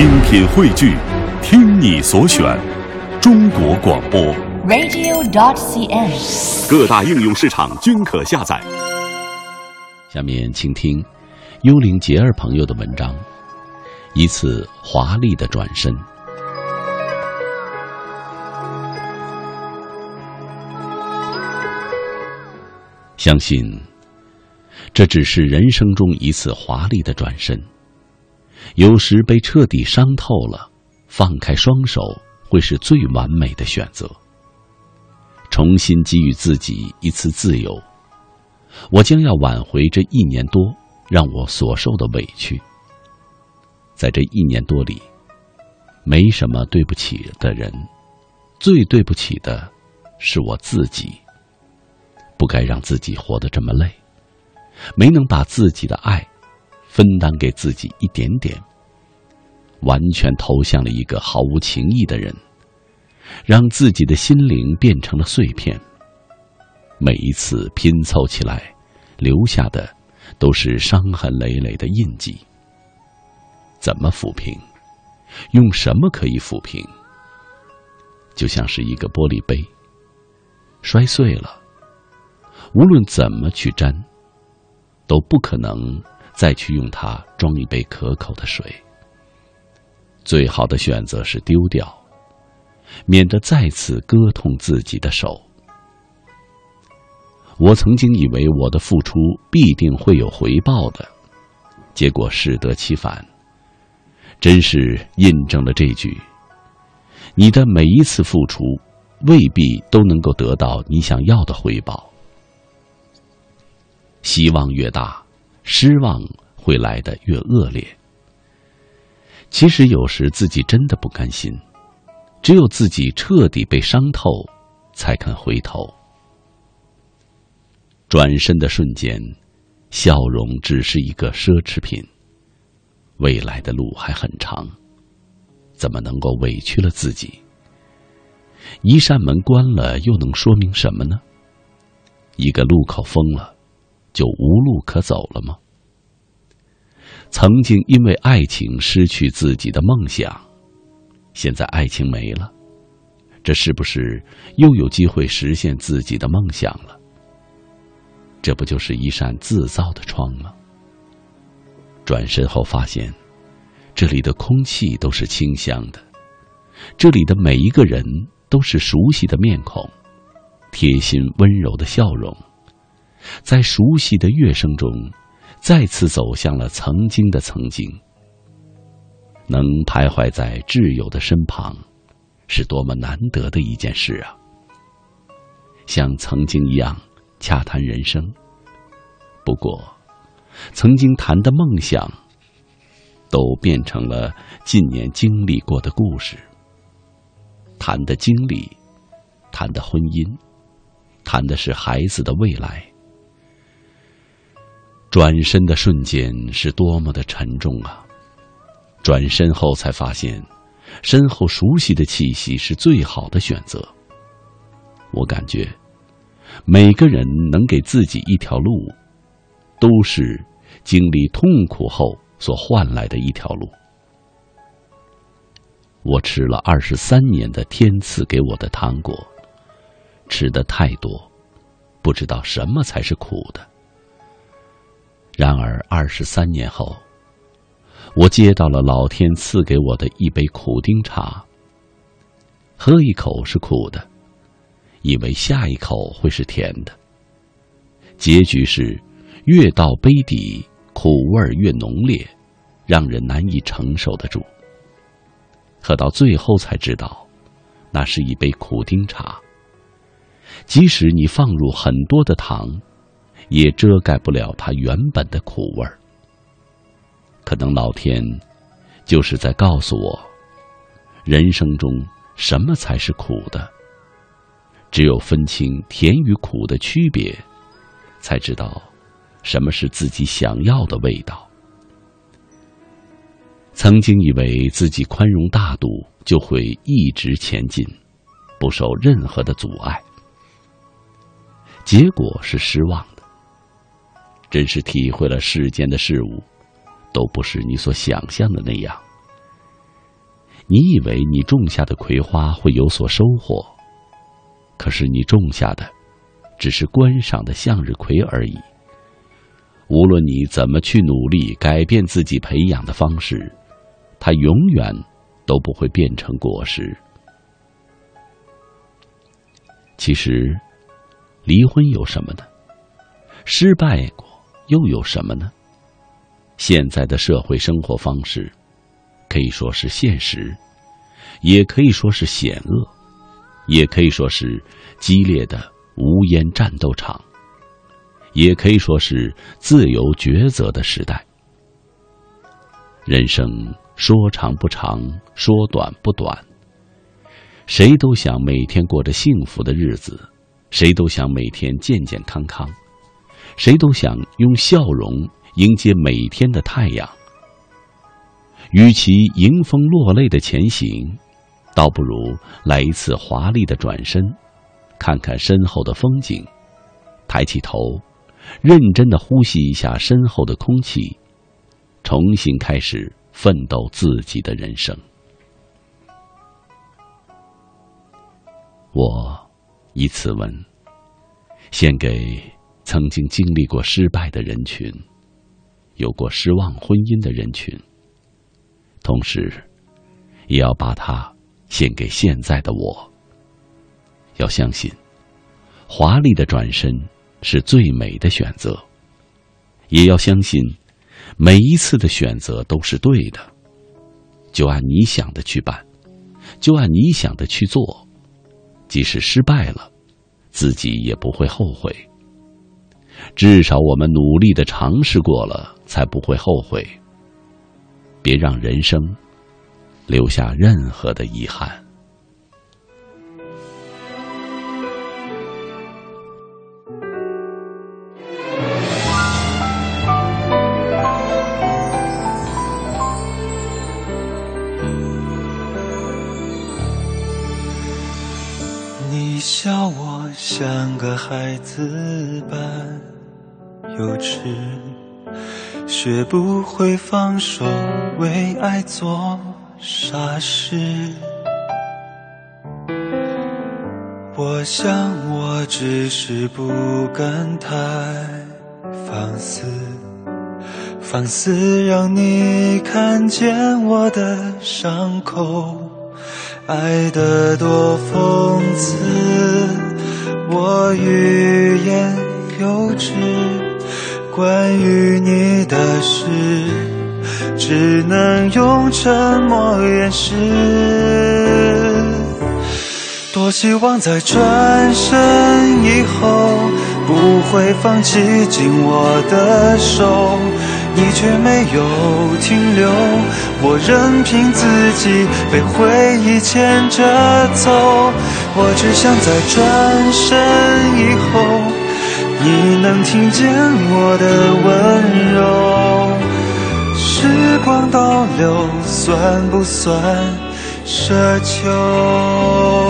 精品汇聚，听你所选，中国广播。radio.dot.cn，。各大应用市场均可下载。下面请听幽灵杰儿朋友的文章：一次华丽的转身。相信，这只是人生中一次华丽的转身。有时被彻底伤透了，放开双手会是最完美的选择。重新给予自己一次自由，我将要挽回这一年多让我所受的委屈。在这一年多里，没什么对不起的人，最对不起的是我自己。不该让自己活得这么累，没能把自己的爱分担给自己一点点，完全投向了一个毫无情义的人，让自己的心灵变成了碎片。每一次拼凑起来，留下的都是伤痕累累的印记。怎么抚平？用什么可以抚平？就像是一个玻璃杯，摔碎了。无论怎么去粘，都不可能再去用它装一杯可口的水。最好的选择是丢掉，免得再次割痛自己的手。我曾经以为我的付出必定会有回报的，结果适得其反。真是印证了这句：你的每一次付出，未必都能够得到你想要的回报。希望越大，失望会来得越恶劣。其实有时自己真的不甘心，只有自己彻底被伤透，才肯回头。转身的瞬间，笑容只是一个奢侈品。未来的路还很长，怎么能够委屈了自己？一扇门关了，又能说明什么呢？一个路口封了。就无路可走了吗？曾经因为爱情失去自己的梦想，现在爱情没了，这是不是又有机会实现自己的梦想了？这不就是一扇自造的窗吗？转身后发现，这里的空气都是清香的，这里的每一个人都是熟悉的面孔，贴心温柔的笑容。在熟悉的乐声中，再次走向了曾经的曾经。能徘徊在挚友的身旁，是多么难得的一件事啊！像曾经一样洽谈人生。不过，曾经谈的梦想，都变成了近年经历过的故事。谈的经历，谈的婚姻，谈的是孩子的未来。转身的瞬间是多么的沉重啊！转身后才发现，身后熟悉的气息是最好的选择。我感觉，每个人能给自己一条路，都是经历痛苦后所换来的一条路。我吃了二十三年的天赐给我的糖果，吃的太多，不知道什么才是苦的。然而，二十三年后，我接到了老天赐给我的一杯苦丁茶。喝一口是苦的，以为下一口会是甜的。结局是，越到杯底，苦味越浓烈，让人难以承受得住。喝到最后才知道，那是一杯苦丁茶。即使你放入很多的糖。也遮盖不了它原本的苦味儿。可能老天就是在告诉我，人生中什么才是苦的？只有分清甜与苦的区别，才知道什么是自己想要的味道。曾经以为自己宽容大度就会一直前进，不受任何的阻碍，结果是失望的。真是体会了世间的事物，都不是你所想象的那样。你以为你种下的葵花会有所收获，可是你种下的只是观赏的向日葵而已。无论你怎么去努力改变自己培养的方式，它永远都不会变成果实。其实，离婚有什么呢？失败过又有什么呢？现在的社会生活方式，可以说是现实，也可以说是险恶，也可以说是激烈的无烟战斗场，也可以说是自由抉择的时代。人生说长不长，说短不短。谁都想每天过着幸福的日子，谁都想每天健健康康，谁都想用笑容迎接每天的太阳。与其迎风落泪的前行，倒不如来一次华丽的转身，看看身后的风景，抬起头，认真的呼吸一下身后的空气，重新开始奋斗自己的人生。我以此文献给曾经经历过失败的人群，有过失望婚姻的人群，同时，也要把它献给现在的我。要相信，华丽的转身是最美的选择；也要相信，每一次的选择都是对的。就按你想的去办，就按你想的去做。即使失败了，自己也不会后悔。至少我们努力的尝试过了，才不会后悔。别让人生留下任何的遗憾。你笑我像个孩子般幼稚，学不会放手，为爱做傻事。我想我只是不敢太放肆，放肆让你看见我的伤口。爱得多讽刺，我欲言又止。关于你的事，只能用沉默掩饰。多希望在转身以后，不会放弃紧握的手。你却没有停留，我任凭自己被回忆牵着走。我只想在转身以后，你能听见我的温柔。时光倒流算不算奢求？